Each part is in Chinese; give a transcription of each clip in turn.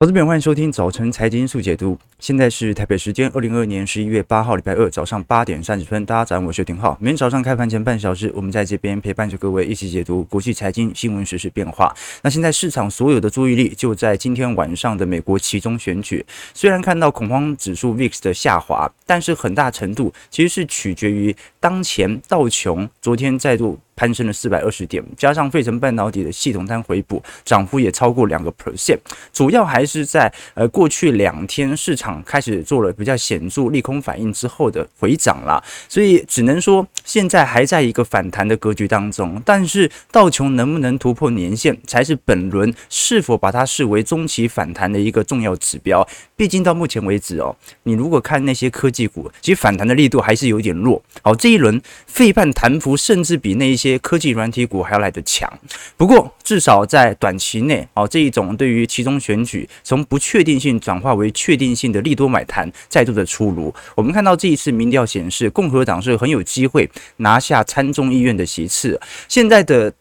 投资朋友，欢迎收听早晨财经速解读。现在是台北时间二零二二年十一月八号，礼拜二早上八点三十分。大家早上，我是廷浩。每天早上开盘前半小时，我们在这边陪伴着各位一起解读国际财经新闻、时事变化。那现在市场所有的注意力就在今天晚上的美国期中选举。虽然看到恐慌指数 VIX 的下滑，但是很大程度其实是取决于当前道琼昨天再度。攀升了四百二十点，加上费城半导体的系统单回补，涨幅也超过两个 percent。主要还是在呃过去两天市场开始做了比较显著利空反应之后的回涨了，所以只能说现在还在一个反弹的格局当中。但是道琼能不能突破年线，才是本轮是否把它视为中期反弹的一个重要指标。毕竟到目前为止哦，你如果看那些科技股，其实反弹的力度还是有点弱。好，这一轮费半弹幅甚至比那一些。些科技软体股还要来得强，不过至少在短期内，哦，这一种对于其中选举从不确定性转化为确定性的利多买盘再度的出炉。我们看到这一次民调显示，共和党是很有机会拿下参众议院的席次。现在的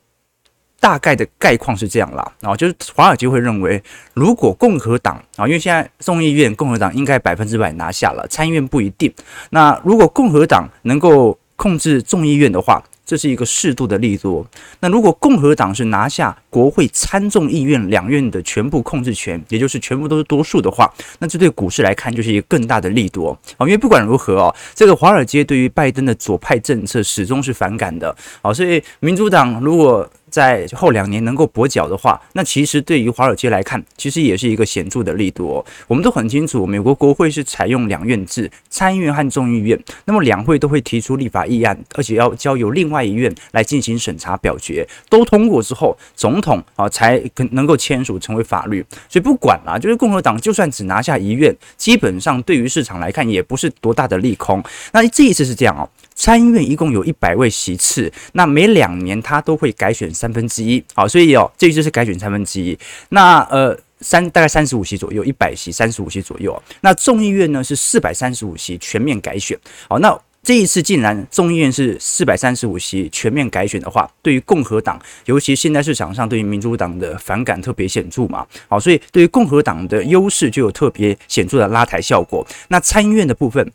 大概的概况是这样啦，啊，就是华尔街会认为，如果共和党啊，因为现在众议院共和党应该百分之百拿下了，参议院不一定。那如果共和党能够控制众议院的话，这是一个适度的力度。那如果共和党是拿下国会参众议院两院的全部控制权，也就是全部都是多数的话，那这对股市来看就是一个更大的力度啊。因为不管如何哦，这个华尔街对于拜登的左派政策始终是反感的啊。所以民主党如果在后两年能够跛脚的话，那其实对于华尔街来看，其实也是一个显著的力度哦。我们都很清楚，美国国会是采用两院制，参议院和众议院，那么两会都会提出立法议案，而且要交由另外一院来进行审查表决，都通过之后，总统啊才可能够签署成为法律。所以不管啦，就是共和党就算只拿下一院，基本上对于市场来看也不是多大的利空。那这一次是这样哦。参议院一共有一百位席次，那每两年他都会改选三分之一，好，所以哦，这一次是改选三分之一。那呃，三大概三十五席左右，一百席三十五席左右。那众议院呢是四百三十五席全面改选，好，那这一次竟然众议院是四百三十五席全面改选的话，对于共和党，尤其现在市场上对于民主党的反感特别显著嘛，好，所以对于共和党的优势就有特别显著的拉抬效果。那参议院的部分。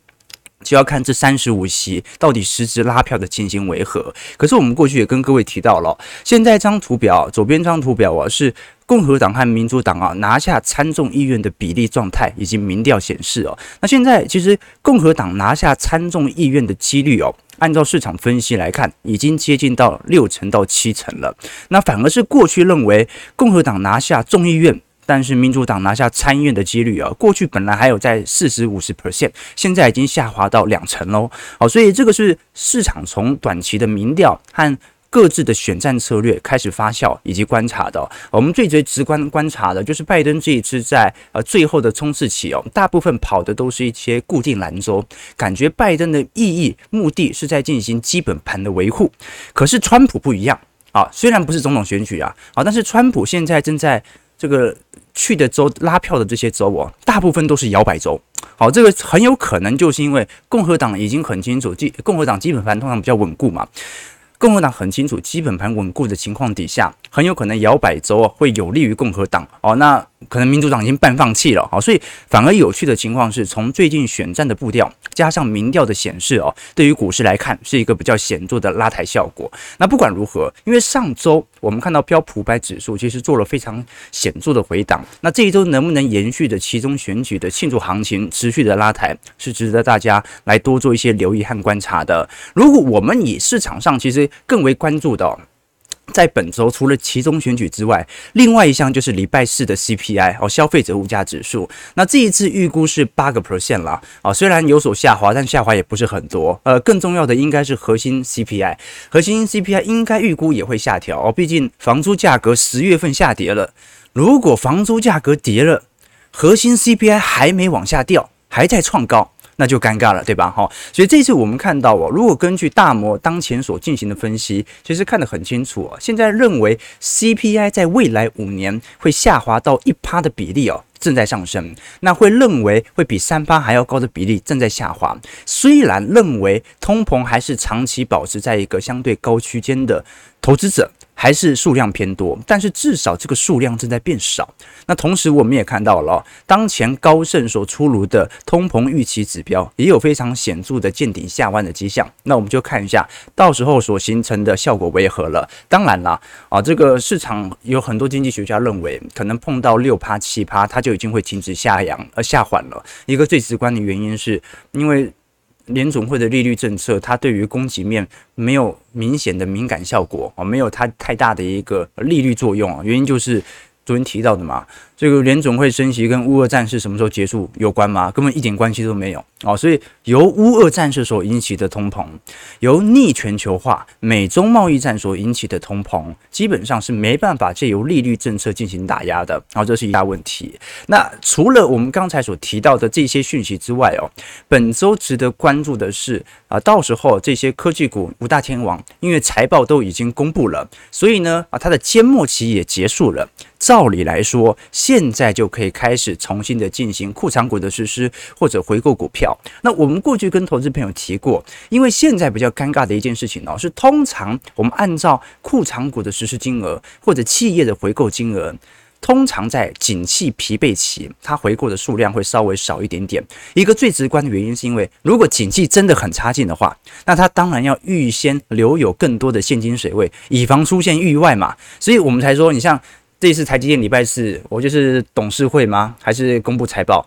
就要看这三十五席到底实质拉票的情形为何。可是我们过去也跟各位提到了，现在这张图表，左边这张图表啊，是共和党和民主党啊拿下参众议院的比例状态以及民调显示哦。那现在其实共和党拿下参众议院的几率哦，按照市场分析来看，已经接近到六成到七成了。那反而是过去认为共和党拿下众议院。但是民主党拿下参议院的几率啊，过去本来还有在四十五十 percent，现在已经下滑到两成喽。好，所以这个是市场从短期的民调和各自的选战策略开始发酵以及观察的。我们最最直观观察的就是拜登这一次在呃最后的冲刺期哦，大部分跑的都是一些固定蓝州，感觉拜登的意义目的是在进行基本盘的维护。可是川普不一样啊，虽然不是总统选举啊，啊，但是川普现在正在这个。去的州拉票的这些州哦，大部分都是摇摆州。好，这个很有可能就是因为共和党已经很清楚，基共和党基本盘通常比较稳固嘛。共和党很清楚，基本盘稳固的情况底下，很有可能摇摆州会有利于共和党。哦，那。可能民主党已经半放弃了，好，所以反而有趣的情况是，从最近选战的步调加上民调的显示哦，对于股市来看是一个比较显著的拉抬效果。那不管如何，因为上周我们看到标普五百指数其实做了非常显著的回档，那这一周能不能延续的其中选举的庆祝行情持续的拉抬，是值得大家来多做一些留意和观察的。如果我们以市场上其实更为关注的。在本周，除了期中选举之外，另外一项就是礼拜四的 CPI 哦，消费者物价指数。那这一次预估是八个 percent 啦，啊，虽然有所下滑，但下滑也不是很多。呃，更重要的应该是核心 CPI，核心 CPI 应该预估也会下调哦，毕竟房租价格十月份下跌了。如果房租价格跌了，核心 CPI 还没往下掉，还在创高。那就尴尬了，对吧？哈，所以这次我们看到哦，如果根据大摩当前所进行的分析，其实看得很清楚哦。现在认为 CPI 在未来五年会下滑到一趴的比例哦，正在上升。那会认为会比三趴还要高的比例正在下滑。虽然认为通膨还是长期保持在一个相对高区间的投资者。还是数量偏多，但是至少这个数量正在变少。那同时我们也看到了，当前高盛所出炉的通膨预期指标也有非常显著的见顶下弯的迹象。那我们就看一下到时候所形成的效果为何了。当然啦，啊，这个市场有很多经济学家认为，可能碰到六趴七趴，它就已经会停止下扬而下缓了。一个最直观的原因是因为。联总会的利率政策，它对于供给面没有明显的敏感效果啊，没有它太大的一个利率作用啊，原因就是昨天提到的嘛。这个联总会升息跟乌俄战事什么时候结束有关吗？根本一点关系都没有哦。所以由乌俄战事所引起的通膨，由逆全球化、美中贸易战所引起的通膨，基本上是没办法借由利率政策进行打压的。好，这是一大问题。那除了我们刚才所提到的这些讯息之外哦，本周值得关注的是啊，到时候这些科技股五大天王，因为财报都已经公布了，所以呢啊，它的缄默期也结束了。照理来说，现在就可以开始重新的进行库藏股的实施，或者回购股票。那我们过去跟投资朋友提过，因为现在比较尴尬的一件事情呢，是通常我们按照库藏股的实施金额或者企业的回购金额，通常在景气疲惫期，它回购的数量会稍微少一点点。一个最直观的原因是因为，如果景气真的很差劲的话，那它当然要预先留有更多的现金水位，以防出现意外嘛。所以我们才说，你像。这次台积电礼拜四，我就是董事会吗？还是公布财报？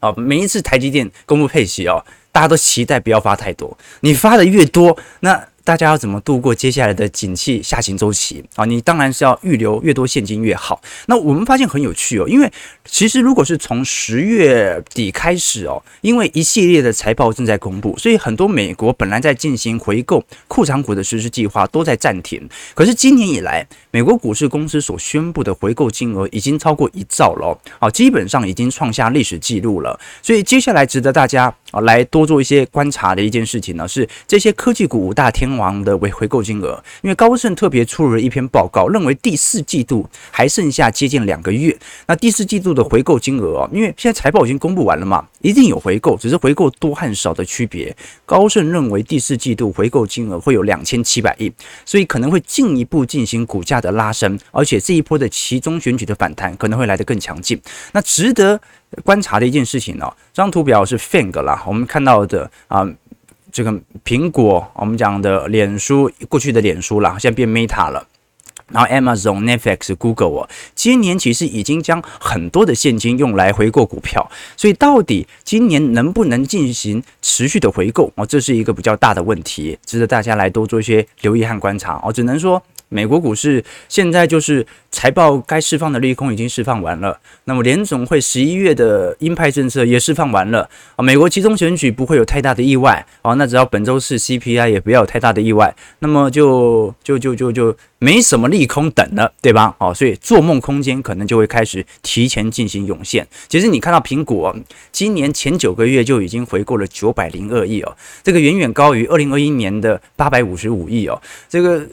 啊，每一次台积电公布配息哦，大家都期待不要发太多。你发的越多，那。大家要怎么度过接下来的景气下行周期啊？你当然是要预留越多现金越好。那我们发现很有趣哦，因为其实如果是从十月底开始哦，因为一系列的财报正在公布，所以很多美国本来在进行回购库藏股的实施计划都在暂停。可是今年以来，美国股市公司所宣布的回购金额已经超过一兆了，啊，基本上已经创下历史记录了。所以接下来值得大家啊来多做一些观察的一件事情呢，是这些科技股大天王的回回购金额，因为高盛特别出了一篇报告，认为第四季度还剩下接近两个月。那第四季度的回购金额哦，因为现在财报已经公布完了嘛，一定有回购，只是回购多和少的区别。高盛认为第四季度回购金额会有两千七百亿，所以可能会进一步进行股价的拉升，而且这一波的期中选举的反弹可能会来得更强劲。那值得观察的一件事情呢、哦，这张图表是 FANG 啦，我们看到的啊。这个苹果，我们讲的脸书，过去的脸书啦，现在变 Meta 了。然后 Amazon、Netflix、Google 哦，今年其实已经将很多的现金用来回购股票，所以到底今年能不能进行持续的回购哦，这是一个比较大的问题，值得大家来多做一些留意和观察哦。只能说。美国股市现在就是财报该释放的利空已经释放完了，那么联总会十一月的鹰派政策也释放完了啊，美国集中选举不会有太大的意外啊，那只要本周四 CPI 也不要有太大的意外，那么就就就就就没什么利空等了，对吧？哦，所以做梦空间可能就会开始提前进行涌现。其实你看到苹果今年前九个月就已经回购了九百零二亿哦，这个远远高于二零二一年的八百五十五亿哦，这个。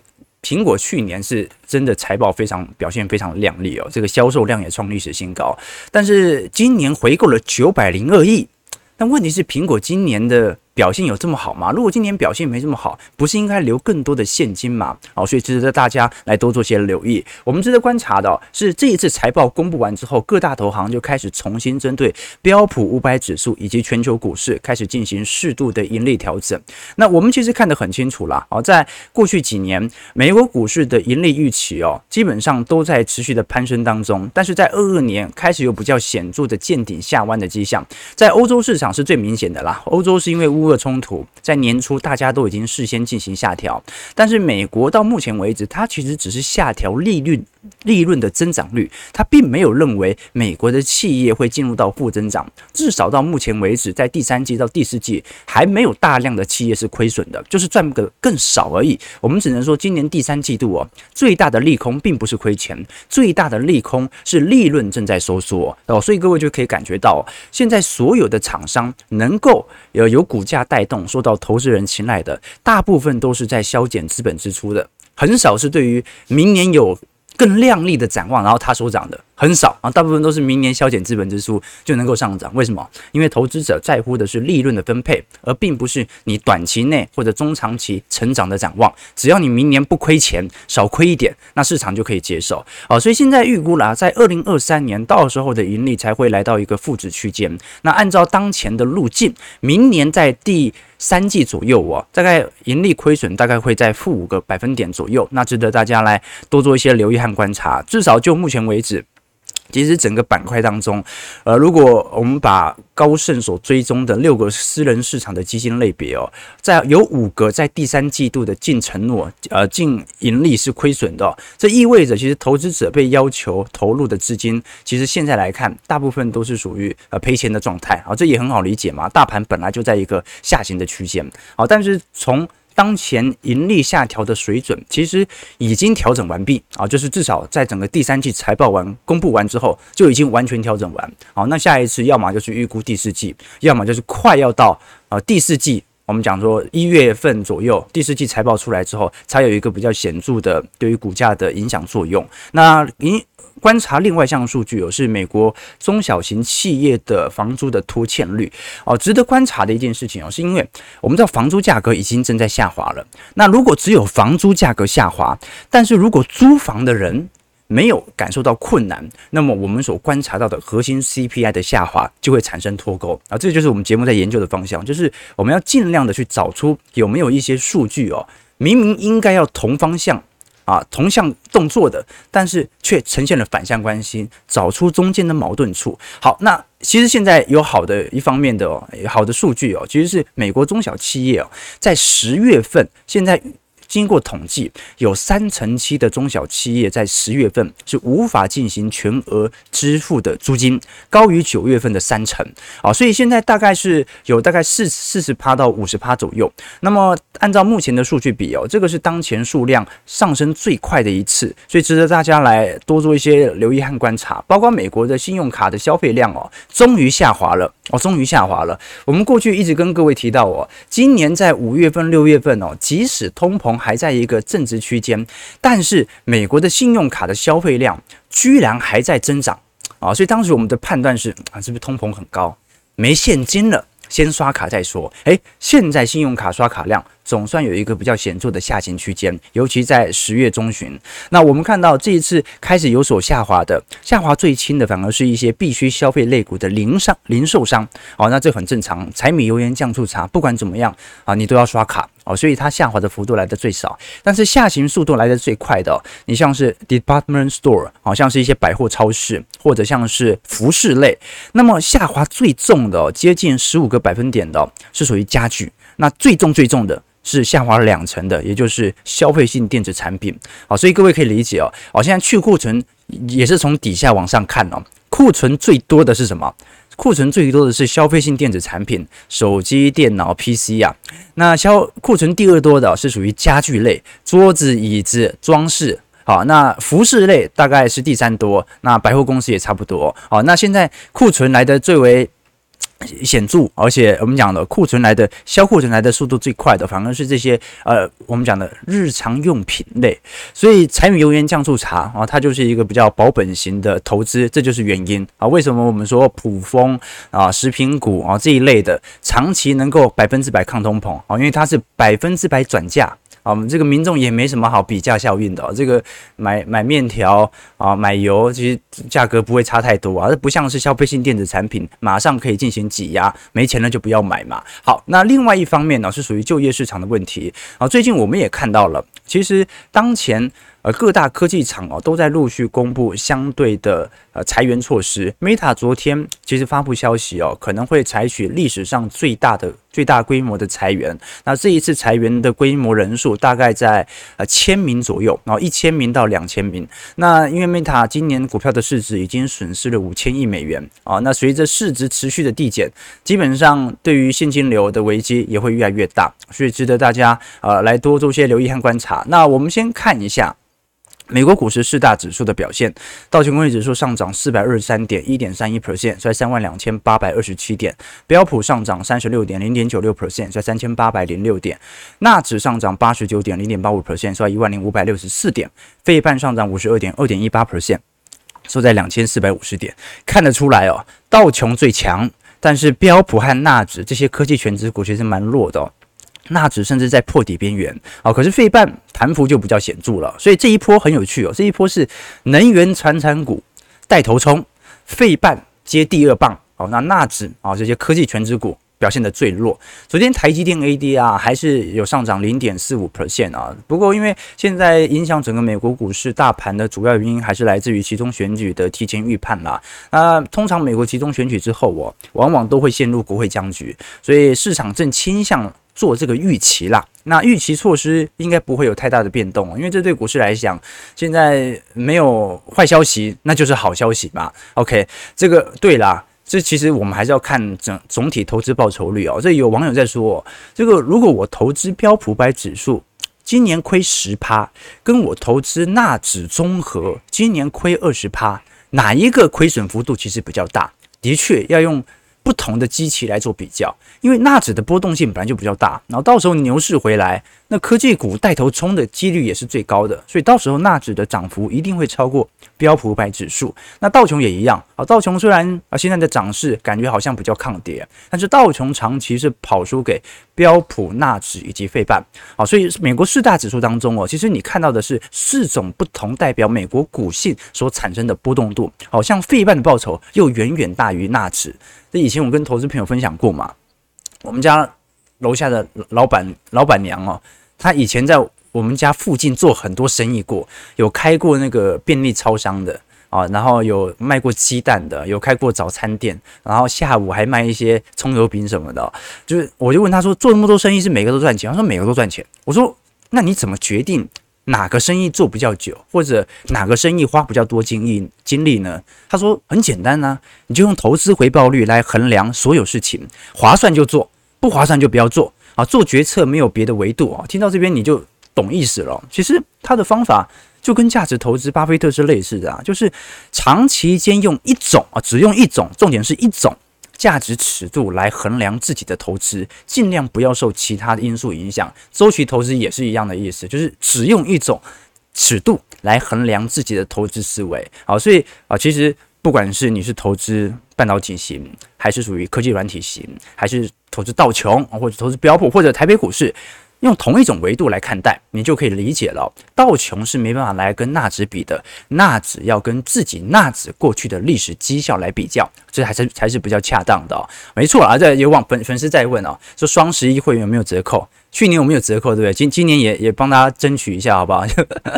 苹果去年是真的财报非常表现非常亮丽哦，这个销售量也创历史新高，但是今年回购了九百零二亿，但问题是苹果今年的。表现有这么好吗？如果今年表现没这么好，不是应该留更多的现金吗？好，所以值得大家来多做些留意。我们值得观察的是，这一次财报公布完之后，各大投行就开始重新针对标普五百指数以及全球股市开始进行适度的盈利调整。那我们其实看得很清楚啦，哦，在过去几年，美国股市的盈利预期哦，基本上都在持续的攀升当中，但是在二二年开始有比较显著的见顶下弯的迹象，在欧洲市场是最明显的啦。欧洲是因为乌俄冲突在年初，大家都已经事先进行下调，但是美国到目前为止，它其实只是下调利率、利润的增长率，他并没有认为美国的企业会进入到负增长。至少到目前为止，在第三季到第四季，还没有大量的企业是亏损的，就是赚个更少而已。我们只能说，今年第三季度哦，最大的利空并不是亏钱，最大的利空是利润正在收缩哦。所以各位就可以感觉到，现在所有的厂商能够有有股价带动，受到投资人青睐的，大部分都是在削减资本支出的，很少是对于明年有更亮丽的展望，然后他所讲的。很少啊，大部分都是明年削减资本支出就能够上涨。为什么？因为投资者在乎的是利润的分配，而并不是你短期内或者中长期成长的展望。只要你明年不亏钱，少亏一点，那市场就可以接受。好，所以现在预估啦，在二零二三年到时候的盈利才会来到一个负值区间。那按照当前的路径，明年在第三季左右哦，大概盈利亏损大概会在负五个百分点左右。那值得大家来多做一些留意和观察。至少就目前为止。其实整个板块当中，呃，如果我们把高盛所追踪的六个私人市场的基金类别哦，在有五个在第三季度的净承诺，呃，净盈利是亏损的，这意味着其实投资者被要求投入的资金，其实现在来看，大部分都是属于呃赔钱的状态啊，这也很好理解嘛，大盘本来就在一个下行的区间，好，但是从当前盈利下调的水准，其实已经调整完毕啊，就是至少在整个第三季财报完公布完之后，就已经完全调整完。好，那下一次要么就是预估第四季，要么就是快要到啊第四季，我们讲说一月份左右，第四季财报出来之后，才有一个比较显著的对于股价的影响作用。那您。观察另外一项数据哦，是美国中小型企业的房租的拖欠率哦，值得观察的一件事情哦，是因为我们知道房租价格已经正在下滑了。那如果只有房租价格下滑，但是如果租房的人没有感受到困难，那么我们所观察到的核心 CPI 的下滑就会产生脱钩啊，这就是我们节目在研究的方向，就是我们要尽量的去找出有没有一些数据哦，明明应该要同方向。啊，同向动作的，但是却呈现了反向关系，找出中间的矛盾处。好，那其实现在有好的一方面的哦，好的数据哦，其实是美国中小企业哦，在十月份现在。经过统计，有三成七的中小企业在十月份是无法进行全额支付的租金，高于九月份的三成啊，所以现在大概是有大概四四十趴到五十趴左右。那么按照目前的数据比哦，这个是当前数量上升最快的一次，所以值得大家来多做一些留意和观察。包括美国的信用卡的消费量哦，终于下滑了哦，终于下滑了。我们过去一直跟各位提到哦，今年在五月份、六月份哦，即使通膨。还在一个正值区间，但是美国的信用卡的消费量居然还在增长啊！所以当时我们的判断是啊，是不是通膨很高，没现金了，先刷卡再说。诶，现在信用卡刷卡量总算有一个比较显著的下行区间，尤其在十月中旬。那我们看到这一次开始有所下滑的，下滑最轻的反而是一些必须消费类股的零商、零售商。哦，那这很正常，柴米油盐酱醋茶，不管怎么样啊，你都要刷卡。哦，所以它下滑的幅度来的最少，但是下行速度来的最快的，你像是 department store，好像是一些百货超市，或者像是服饰类，那么下滑最重的，接近十五个百分点的，是属于家具，那最重最重的是下滑了两成的，也就是消费性电子产品。好，所以各位可以理解哦，好，现在去库存也是从底下往上看哦，库存最多的是什么？库存最多的是消费性电子产品，手机、电脑、PC 啊。那消库存第二多的是属于家具类，桌子、椅子、装饰。好，那服饰类大概是第三多，那百货公司也差不多。好，那现在库存来的最为。显著，而且我们讲的库存来的销库存来的速度最快的，反而是这些呃，我们讲的日常用品类。所以柴米油盐酱醋茶啊，它就是一个比较保本型的投资，这就是原因啊。为什么我们说普丰啊、食品股啊这一类的长期能够百分之百抗通膨啊？因为它是百分之百转嫁。啊，我们这个民众也没什么好比价效应的，这个买买面条啊，买油，其实价格不会差太多啊，这不像是消费性电子产品，马上可以进行挤压，没钱了就不要买嘛。好，那另外一方面呢，是属于就业市场的问题啊。最近我们也看到了，其实当前。呃各大科技厂哦都在陆续公布相对的呃裁员措施。Meta 昨天其实发布消息哦，可能会采取历史上最大的最大规模的裁员。那这一次裁员的规模人数大概在呃千名左右，然后一千名到两千名。那因为 Meta 今年股票的市值已经损失了五千亿美元啊，那随着市值持续的递减，基本上对于现金流的危机也会越来越大，所以值得大家呃来多做些留意和观察。那我们先看一下。美国股市四大指数的表现，道琼工业指数上涨四百二十三点一点三一 percent，在三万两千八百二十七点；标普上涨三十六点零点九六 percent，在三千八百零六点；纳指上涨八十九点零点八五 percent，在一万零五百六十四点；费半上涨五十二点二点一八 percent，收在两千四百五十点，看得出来哦，道琼最强，但是标普和纳指这些科技全值股其实蛮弱的哦。纳指甚至在破底边缘啊，可是费半弹幅就比较显著了，所以这一波很有趣哦。这一波是能源传产股带头冲，费半接第二棒哦。那纳指啊这些科技权值股表现得最弱。昨天台积电 ADR 还是有上涨零点四五 percent 啊，不过因为现在影响整个美国股市大盘的主要原因还是来自于其中选举的提前预判啦。那通常美国期中选举之后哦，往往都会陷入国会僵局，所以市场正倾向。做这个预期啦，那预期措施应该不会有太大的变动，因为这对股市来讲，现在没有坏消息，那就是好消息嘛。OK，这个对啦，这其实我们还是要看整总体投资报酬率哦。这有网友在说，这个如果我投资标普百指数今年亏十趴，跟我投资纳指综合今年亏二十趴，哪一个亏损幅度其实比较大？的确要用。不同的机器来做比较，因为纳指的波动性本来就比较大，然后到时候牛市回来，那科技股带头冲的几率也是最高的，所以到时候纳指的涨幅一定会超过标普五百指数。那道琼也一样啊，道琼虽然啊现在的涨势感觉好像比较抗跌，但是道琼长期是跑输给标普、纳指以及费半啊，所以美国四大指数当中哦，其实你看到的是四种不同代表美国股性所产生的波动度，好像费半的报酬又远远大于纳指。这以前我跟投资朋友分享过嘛，我们家楼下的老板老板娘哦，他以前在我们家附近做很多生意过，有开过那个便利超商的啊，然后有卖过鸡蛋的，有开过早餐店，然后下午还卖一些葱油饼什么的。就是我就问他说，做那么多生意是每个都赚钱？他说每个都赚钱。我说那你怎么决定？哪个生意做比较久，或者哪个生意花比较多精力精力呢？他说很简单呐、你就用投资回报率来衡量所有事情，划算就做，不划算就不要做啊。做决策没有别的维度啊。听到这边你就懂意思了。其实他的方法就跟价值投资巴菲特是类似的啊，就是长期间用一种啊，只用一种，重点是一种。价值尺度来衡量自己的投资，尽量不要受其他的因素影响。周期投资也是一样的意思，就是只用一种尺度来衡量自己的投资思维。好，所以啊，其实不管是你是投资半导体型，还是属于科技软体型，还是投资道琼，或者投资标普，或者台北股市。用同一种维度来看待，你就可以理解了。道琼是没办法来跟纳指比的，纳指要跟自己纳指过去的历史绩效来比较，这还是才是比较恰当的哦。没错啊，这有网粉粉丝在问哦，说双十一会员有没有折扣？去年我们有折扣，对不对？今今年也也帮大家争取一下，好不好？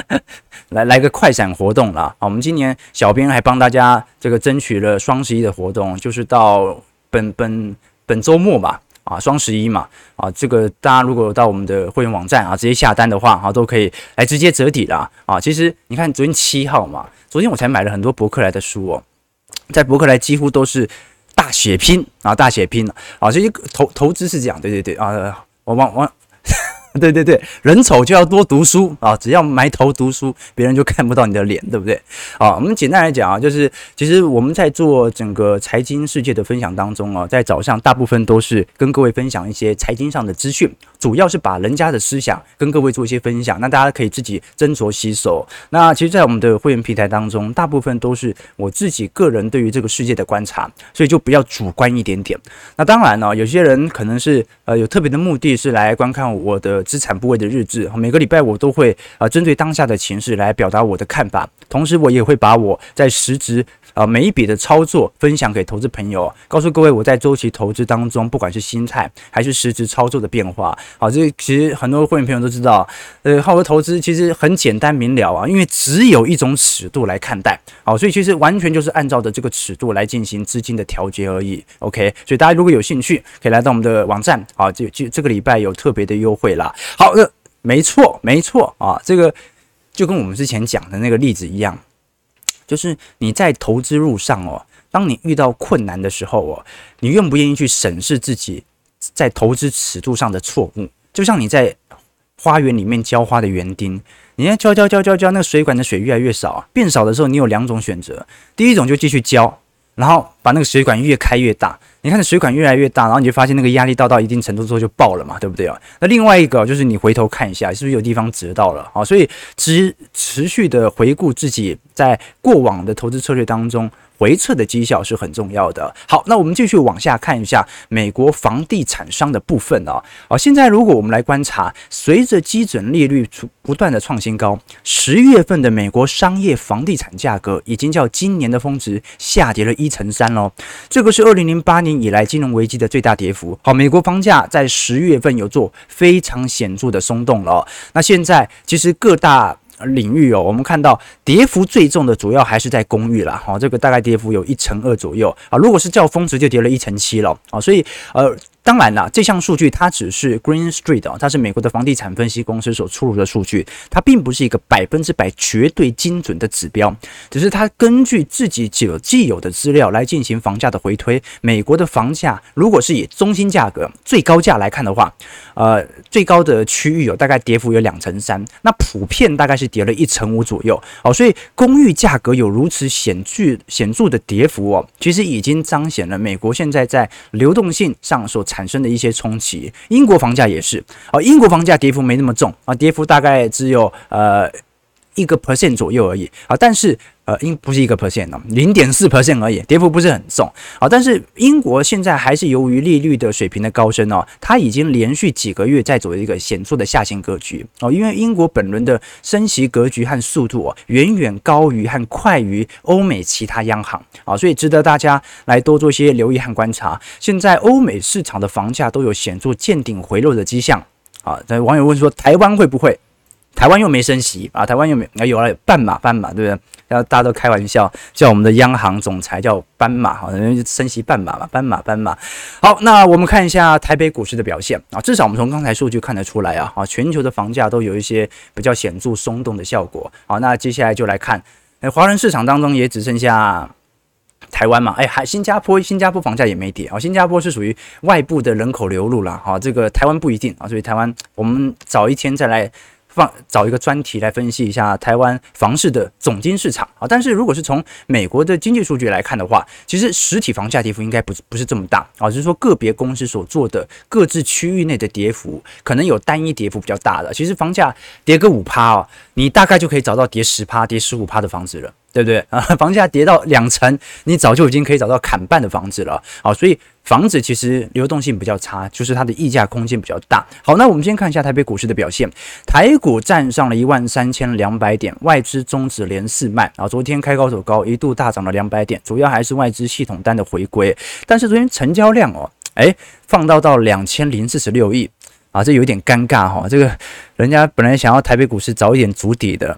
来来个快闪活动啦。好，我们今年小编还帮大家这个争取了双十一的活动，就是到本本本周末吧。啊，双十一嘛，啊，这个大家如果到我们的会员网站啊，直接下单的话，啊，都可以来直接折抵啦。啊，其实你看昨天七号嘛，昨天我才买了很多博客来的书哦，在博客来几乎都是大血拼啊，大血拼啊，这些投投资是这样，对对对啊，我忘忘。对对对，人丑就要多读书啊！只要埋头读书，别人就看不到你的脸，对不对？啊，我们简单来讲啊，就是其实我们在做整个财经世界的分享当中啊，在早上大部分都是跟各位分享一些财经上的资讯，主要是把人家的思想跟各位做一些分享，那大家可以自己斟酌吸收。那其实，在我们的会员平台当中，大部分都是我自己个人对于这个世界的观察，所以就比较主观一点点。那当然呢，有些人可能是呃有特别的目的是来观看我的。资产部位的日志，每个礼拜我都会啊，针对当下的情势来表达我的看法，同时我也会把我在实质啊每一笔的操作分享给投资朋友，告诉各位我在周期投资当中，不管是心态还是实质操作的变化。好，这其实很多会员朋友都知道，呃，浩哥投资其实很简单明了啊，因为只有一种尺度来看待，好，所以其实完全就是按照的这个尺度来进行资金的调节而已。OK，所以大家如果有兴趣，可以来到我们的网站，好，这这这个礼拜有特别的优惠啦。好，呃，没错，没错啊，这个就跟我们之前讲的那个例子一样，就是你在投资路上哦，当你遇到困难的时候哦，你愿不愿意去审视自己在投资尺度上的错误？就像你在花园里面浇花的园丁，你在浇浇浇浇浇，那个水管的水越来越少，变少的时候，你有两种选择，第一种就继续浇，然后把那个水管越开越大。你看水管越来越大，然后你就发现那个压力到到一定程度之后就爆了嘛，对不对啊？那另外一个就是你回头看一下，是不是有地方折到了啊？所以持持续的回顾自己在过往的投资策略当中。回撤的绩效是很重要的。好，那我们继续往下看一下美国房地产商的部分啊。好，现在如果我们来观察，随着基准利率出不断的创新高，十月份的美国商业房地产价格已经较今年的峰值下跌了一成三喽。这个是二零零八年以来金融危机的最大跌幅。好，美国房价在十月份有做非常显著的松动了。那现在其实各大领域哦，我们看到跌幅最重的主要还是在公寓了，好，这个大概跌幅有一成二左右啊，如果是较峰值就跌了一成七了啊，所以呃。当然啦，这项数据它只是 Green Street 啊，它是美国的房地产分析公司所出炉的数据，它并不是一个百分之百绝对精准的指标，只是它根据自己有既有的资料来进行房价的回推。美国的房价如果是以中心价格最高价来看的话，呃，最高的区域有大概跌幅有两成三，那普遍大概是跌了一成五左右哦。所以公寓价格有如此显著显著的跌幅哦，其实已经彰显了美国现在在流动性上所产生的一些冲击，英国房价也是啊，英国房价跌幅没那么重啊，跌幅大概只有呃一个 percent 左右而已啊，但是。呃，英不是一个 percent 哦，零点四 percent 而已，跌幅不是很重啊。但是英国现在还是由于利率的水平的高升哦，它已经连续几个月在走一个显著的下行格局哦。因为英国本轮的升息格局和速度哦，远远高于和快于欧美其他央行啊，所以值得大家来多做些留意和观察。现在欧美市场的房价都有显著见顶回落的迹象啊。那网友问说，台湾会不会？台湾又没升息啊，台湾又没啊，有了斑马斑马，对不对？然后大家都开玩笑叫我们的央行总裁叫斑马，好像升息斑马嘛，斑马斑马。好，那我们看一下台北股市的表现啊，至少我们从刚才数据看得出来啊，啊，全球的房价都有一些比较显著松动的效果。好，那接下来就来看，哎，华人市场当中也只剩下台湾嘛，哎，还新加坡，新加坡房价也没跌啊，新加坡是属于外部的人口流入了，哈，这个台湾不一定啊，所以台湾我们早一天再来。放找一个专题来分析一下台湾房市的总金市场啊，但是如果是从美国的经济数据来看的话，其实实体房价跌幅应该不是不是这么大啊，就是说个别公司所做的各自区域内的跌幅，可能有单一跌幅比较大的。其实房价跌个五趴哦，你大概就可以找到跌十趴、跌十五趴的房子了。对不对啊？房价跌到两成，你早就已经可以找到砍半的房子了啊！所以房子其实流动性比较差，就是它的溢价空间比较大。好，那我们先看一下台北股市的表现，台股站上了一万三千两百点，外资终止连四卖啊！昨天开高走高，一度大涨了两百点，主要还是外资系统单的回归。但是昨天成交量哦，诶，放到到两千零四十六亿啊，这有点尴尬哈、哦。这个人家本来想要台北股市早一点筑底的。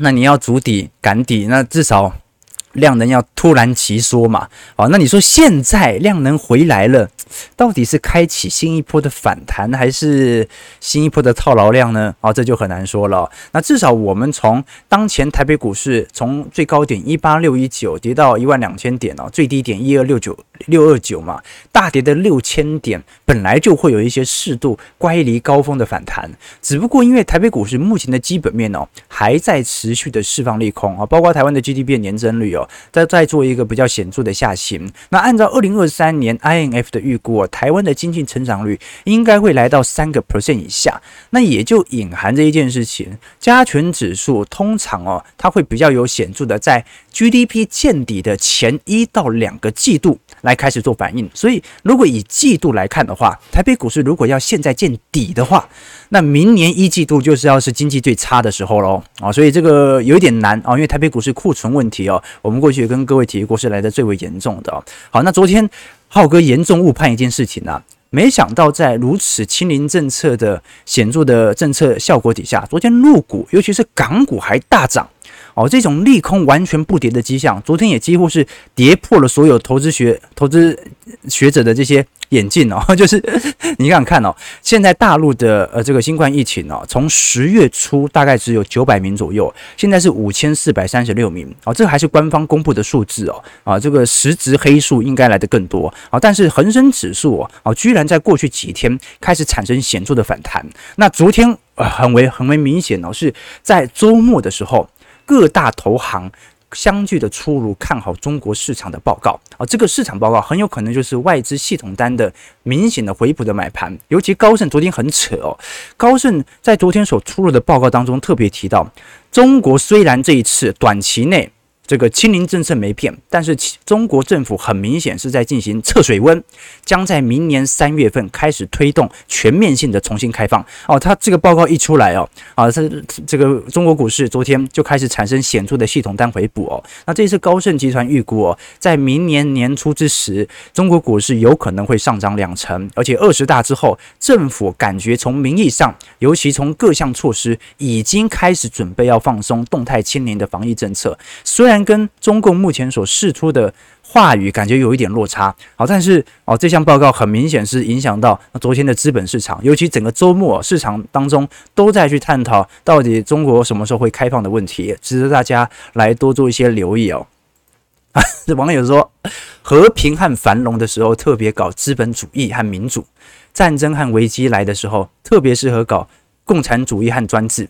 那你要筑底赶底，那至少量能要突然齐缩嘛。好，那你说现在量能回来了，到底是开启新一波的反弹，还是新一波的套牢量呢？啊，这就很难说了。那至少我们从当前台北股市从最高点一八六一九跌到一万两千点哦，最低点一二六九六二九嘛，大跌的六千点，本来就会有一些适度乖离高峰的反弹，只不过因为台北股市目前的基本面哦还在持续的释放利空啊，包括台湾的 GDP 年增率哦在在做一个比较显著的下行。那按照二零二三年 INF 的预估，台湾的经济成长率应该会来到三个 percent 以下，那也就隐含着一件事情，加权指数通常哦它会比较有显著的在 GDP 见底的前一到两个季度来开始做反应，所以如果以季度来看的话，台北股市如果要现在见底的话，那明年一季度就是要是经济最差的时候喽啊，所以这个有一点难啊，因为台北股市库存问题哦，我们过去也跟各位提过是来的最为严重的。好，那昨天浩哥严重误判一件事情啊，没想到在如此清零政策的显著的政策效果底下，昨天入股尤其是港股还大涨。哦，这种利空完全不跌的迹象，昨天也几乎是跌破了所有投资学投资学者的这些眼镜哦。就是你看看哦，现在大陆的呃这个新冠疫情哦，从十月初大概只有九百名左右，现在是五千四百三十六名哦，这还是官方公布的数字哦啊，这个实质黑数应该来得更多啊。但是恒生指数哦，哦居然在过去几天开始产生显著的反弹，那昨天呃很为很为明显哦，是在周末的时候。各大投行相继的出炉看好中国市场的报告啊，这个市场报告很有可能就是外资系统单的明显的回补的买盘，尤其高盛昨天很扯哦，高盛在昨天所出炉的报告当中特别提到，中国虽然这一次短期内。这个清零政策没变，但是中国政府很明显是在进行测水温，将在明年三月份开始推动全面性的重新开放。哦，他这个报告一出来哦，啊，这这个中国股市昨天就开始产生显著的系统单回补哦。那这次高盛集团预估哦，在明年年初之时，中国股市有可能会上涨两成，而且二十大之后，政府感觉从名义上，尤其从各项措施，已经开始准备要放松动态清零的防疫政策，虽然。跟中共目前所释出的话语感觉有一点落差，好，但是哦，这项报告很明显是影响到昨天的资本市场，尤其整个周末市场当中都在去探讨到底中国什么时候会开放的问题，值得大家来多做一些留意哦。这 网友说，和平和繁荣的时候特别搞资本主义和民主，战争和危机来的时候特别适合搞共产主义和专制。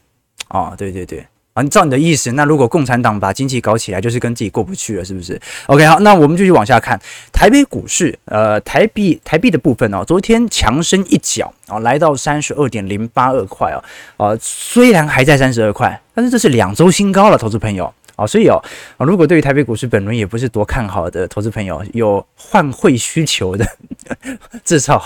哦，对对对。照你的意思，那如果共产党把经济搞起来，就是跟自己过不去了，是不是？OK，好，那我们继续往下看台北股市，呃，台币台币的部分哦，昨天强升一角哦，来到三十二点零八二块哦，呃，虽然还在三十二块，但是这是两周新高了，投资朋友。啊，所以哦，啊，如果对于台北股市本轮也不是多看好的投资朋友，有换汇需求的，至少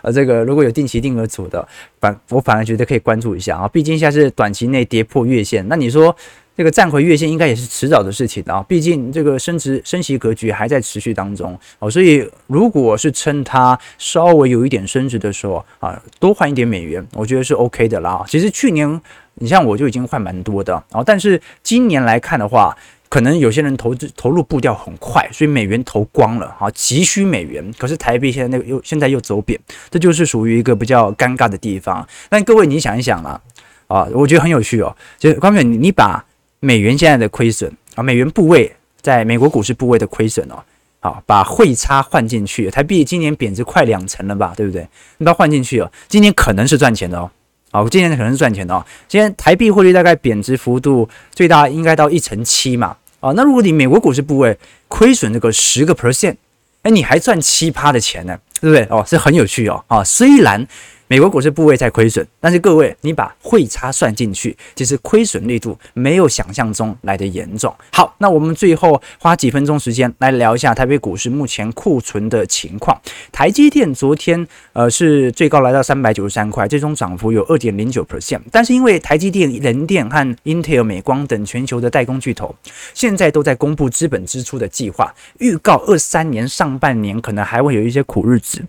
啊，这个如果有定期定额组的，反我反而觉得可以关注一下啊，毕竟现在是短期内跌破月线，那你说这个站回月线应该也是迟早的事情啊，毕竟这个升值升息格局还在持续当中哦，所以如果是趁它稍微有一点升值的时候啊，多换一点美元，我觉得是 OK 的啦。其实去年。你像我就已经换蛮多的，然后但是今年来看的话，可能有些人投资投入步调很快，所以美元投光了啊，急需美元。可是台币现在那个又现在又走贬，这就是属于一个比较尴尬的地方。但各位你想一想啦，啊，我觉得很有趣哦。就关键你你把美元现在的亏损啊，美元部位在美国股市部位的亏损哦，好，把汇差换进去，台币今年贬值快两成了吧，对不对？你把它换进去哦，今年可能是赚钱的哦。好，今年可能是赚钱的哦。今天台币汇率大概贬值幅度最大应该到一成七嘛。啊，那如果你美国股市部位亏损这个十个 percent，哎，你还赚七趴的钱呢，对不对？哦，是很有趣哦。啊，虽然。美国股市部位在亏损，但是各位，你把汇差算进去，其实亏损力度没有想象中来得严重。好，那我们最后花几分钟时间来聊一下台北股市目前库存的情况。台积电昨天呃是最高来到三百九十三块，最终涨幅有二点零九 percent，但是因为台积电、人电和 Intel、美光等全球的代工巨头现在都在公布资本支出的计划，预告二三年上半年可能还会有一些苦日子。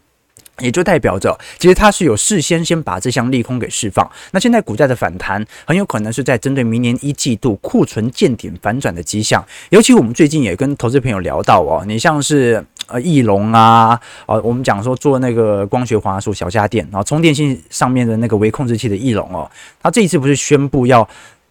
也就代表着，其实它是有事先先把这项利空给释放。那现在股价的反弹，很有可能是在针对明年一季度库存见顶反转的迹象。尤其我们最近也跟投资朋友聊到哦，你像是呃翼龙啊，呃我们讲说做那个光学滑鼠小家电，然后充电器上面的那个微控制器的翼龙哦，它这一次不是宣布要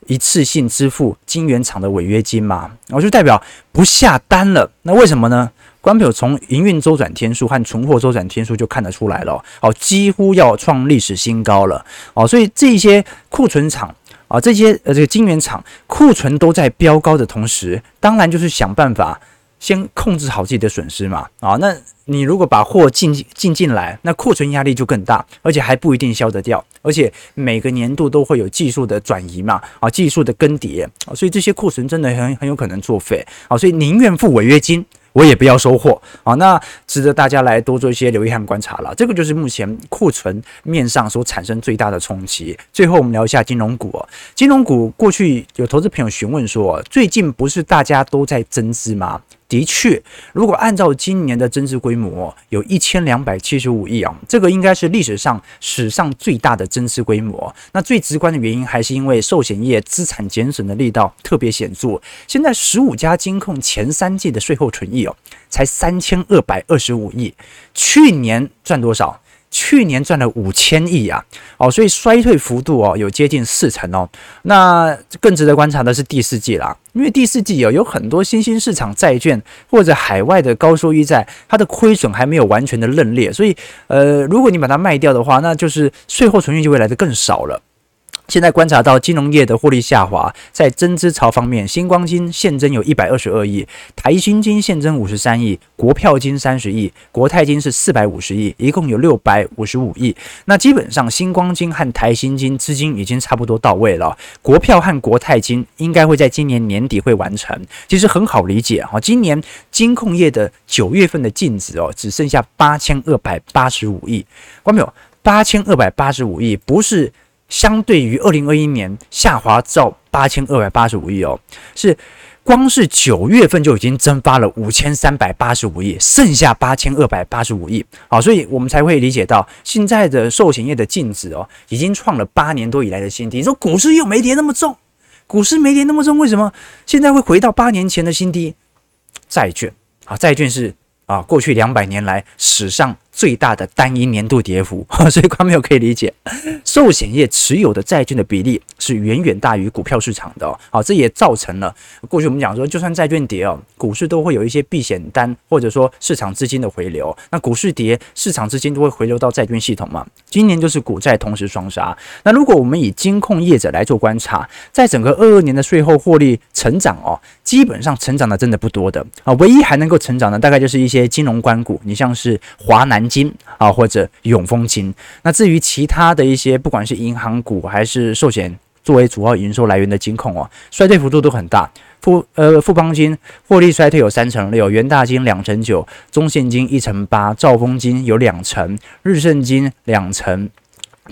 一次性支付晶圆厂的违约金嘛？然后就代表不下单了。那为什么呢？观众朋友从营运周转天数和存货周转天数就看得出来了，哦，几乎要创历史新高了，哦，所以这些库存厂啊，这些呃这个晶圆厂库存都在飙高的同时，当然就是想办法先控制好自己的损失嘛，啊，那你如果把货进进进来，那库存压力就更大，而且还不一定消得掉，而且每个年度都会有技术的转移嘛，啊，技术的更迭，所以这些库存真的很很有可能作废，啊，所以宁愿付违约金。我也不要收货啊，那值得大家来多做一些留意和观察了。这个就是目前库存面上所产生最大的冲击。最后我们聊一下金融股，金融股过去有投资朋友询问说，最近不是大家都在增资吗？的确，如果按照今年的增资规模，有一千两百七十五亿啊，这个应该是历史上史上最大的增资规模。那最直观的原因还是因为寿险业资产减损的力道特别显著。现在十五家金控前三季的税后存益哦，才三千二百二十五亿，去年赚多少？去年赚了五千亿啊，哦，所以衰退幅度哦有接近四成哦。那更值得观察的是第四季啦，因为第四季哦有很多新兴市场债券或者海外的高收益债，它的亏损还没有完全的认列，所以呃，如果你把它卖掉的话，那就是税后存续就会来的更少了。现在观察到金融业的获利下滑，在增资潮方面，新光金现增有一百二十二亿，台新金现增五十三亿，国票金三十亿，国泰金是四百五十亿，一共有六百五十五亿。那基本上新光金和台新金资金已经差不多到位了，国票和国泰金应该会在今年年底会完成。其实很好理解哈，今年金控业的九月份的净值哦，只剩下八千二百八十五亿，看到没有？八千二百八十五亿不是。相对于二零二一年下滑到八千二百八十五亿哦，是光是九月份就已经蒸发了五千三百八十五亿，剩下八千二百八十五亿，好，所以我们才会理解到现在的寿险业的净值哦，已经创了八年多以来的新低。你说股市又没跌那么重，股市没跌那么重，为什么现在会回到八年前的新低？债券啊，债券是啊，过去两百年来史上。最大的单一年度跌幅，所以观众朋友可以理解，寿险业持有的债券的比例是远远大于股票市场的哦。好，这也造成了过去我们讲说，就算债券跌哦，股市都会有一些避险单，或者说市场资金的回流。那股市跌，市场资金都会回流到债券系统嘛。今年就是股债同时双杀。那如果我们以金控业者来做观察，在整个二二年的税后获利成长哦，基本上成长的真的不多的啊，唯一还能够成长的大概就是一些金融关股，你像是华南金啊，或者永丰金。那至于其他的一些，不管是银行股还是寿险作为主要营收来源的金控哦，衰退幅度都很大。富呃富邦金获利衰退有三成六，元大金两成九，中信金一成八，兆丰金有两成，日盛金两成。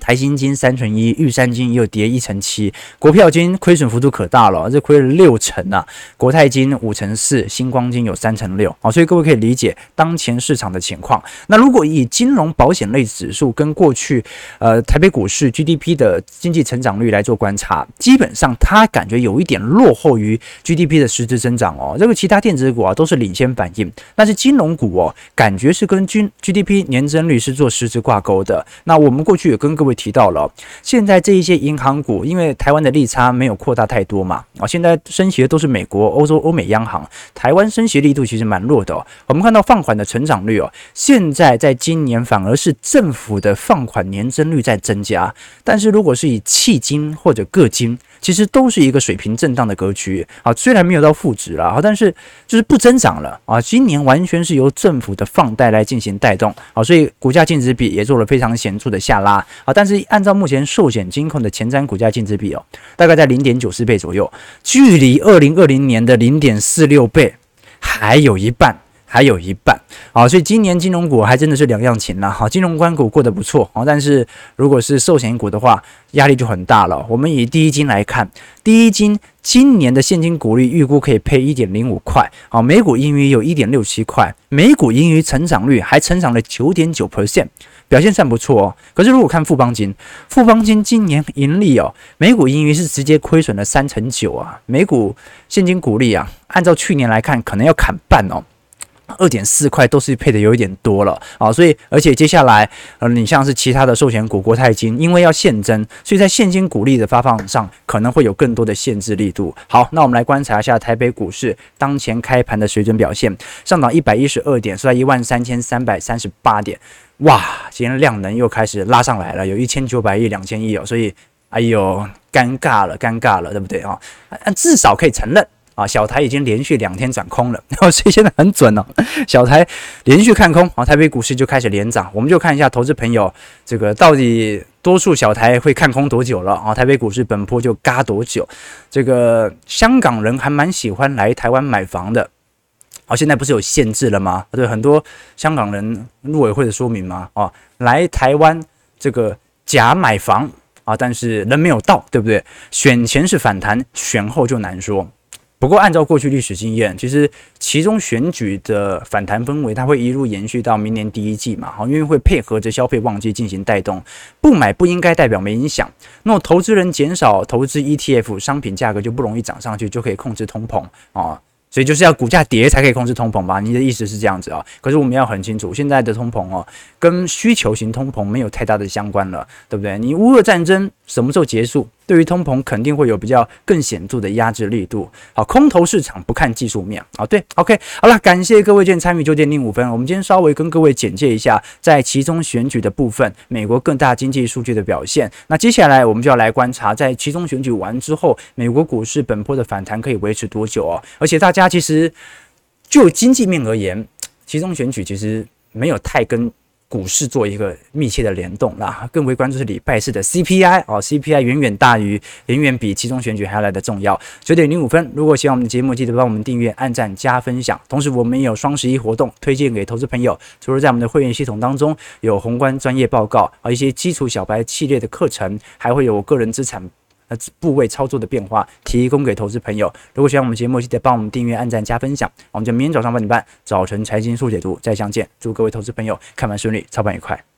台新金三成一，玉山金又跌一成七，国票金亏损幅度可大了，这亏了六成啊！国泰金五成四，星光金有三成六啊！所以各位可以理解当前市场的情况。那如果以金融保险类指数跟过去呃台北股市 GDP 的经济成长率来做观察，基本上它感觉有一点落后于 GDP 的实质增长哦。这个其他电子股啊都是领先反应，但是金融股哦感觉是跟均 GDP 年增率是做实质挂钩的。那我们过去也跟各位提到了，现在这一些银行股，因为台湾的利差没有扩大太多嘛，啊，现在升息的都是美国、欧洲、欧美央行，台湾升息力度其实蛮弱的。我们看到放款的成长率哦，现在在今年反而是政府的放款年增率在增加，但是如果是以企金或者个金。其实都是一个水平震荡的格局啊，虽然没有到负值了啊，但是就是不增长了啊。今年完全是由政府的放贷来进行带动啊，所以股价净值比也做了非常显著的下拉。但是按照目前寿险金控的前瞻股价净值比哦，大概在零点九四倍左右，距离二零二零年的零点四六倍还有一半。还有一半啊，所以今年金融股还真的是两样情了哈。金融关股过得不错啊，但是如果是寿险股的话，压力就很大了。我们以第一金来看，第一金今年的现金股利预估可以配一点零五块啊，每股盈余有一点六七块，每股盈余成长率还成长了九点九 percent，表现算不错哦。可是如果看富邦金，富邦金今年盈利哦，每股盈余是直接亏损了三成九啊，每股现金股利啊，按照去年来看，可能要砍半哦。二点四块都是配的有一点多了啊，所以而且接下来呃，你像是其他的寿险股国泰金，因为要现增，所以在现金股利的发放上可能会有更多的限制力度。好，那我们来观察一下台北股市当前开盘的水准表现，上涨一百一十二点，收在一万三千三百三十八点。哇，今天量能又开始拉上来了，有一千九百亿、两千亿哦，所以哎呦，尴尬了，尴尬了，对不对啊？至少可以承认。啊，小台已经连续两天转空了，然 后所以现在很准哦。小台连续看空，啊，台北股市就开始连涨。我们就看一下投资朋友，这个到底多数小台会看空多久了啊？台北股市本波就嘎多久？这个香港人还蛮喜欢来台湾买房的。好，现在不是有限制了吗？对，很多香港人陆委会的说明嘛？啊，来台湾这个假买房啊，但是人没有到，对不对？选前是反弹，选后就难说。不过，按照过去历史经验，其实其中选举的反弹氛围，它会一路延续到明年第一季嘛？好，因为会配合着消费旺季进行带动，不买不应该代表没影响。那么投资人减少投资 ETF，商品价格就不容易涨上去，就可以控制通膨啊。所以就是要股价跌才可以控制通膨吧？你的意思是这样子啊？可是我们要很清楚，现在的通膨哦，跟需求型通膨没有太大的相关了，对不对？你乌俄战争什么时候结束？对于通膨肯定会有比较更显著的压制力度。好，空头市场不看技术面。好，对，OK，好了，感谢各位今天参与九点零五分。我们今天稍微跟各位简介一下在其中选举的部分，美国各大经济数据的表现。那接下来我们就要来观察，在其中选举完之后，美国股市本波的反弹可以维持多久哦？而且大家其实就经济面而言，其中选举其实没有太跟。股市做一个密切的联动啦，更为关注是礼拜四的 CPI 哦，CPI 远远大于，远远比期中选举还要来的重要。九点零五分，如果喜欢我们的节目，记得帮我们订阅、按赞、加分享。同时，我们也有双十一活动推荐给投资朋友，除了在我们的会员系统当中有宏观专业报告啊，一些基础小白系列的课程，还会有个人资产。那，部位操作的变化提供给投资朋友。如果喜欢我们节目，记得帮我们订阅、按赞、加分享。我们就明天早上八点半，早晨财经速解读再相见。祝各位投资朋友看盘顺利，操盘愉快。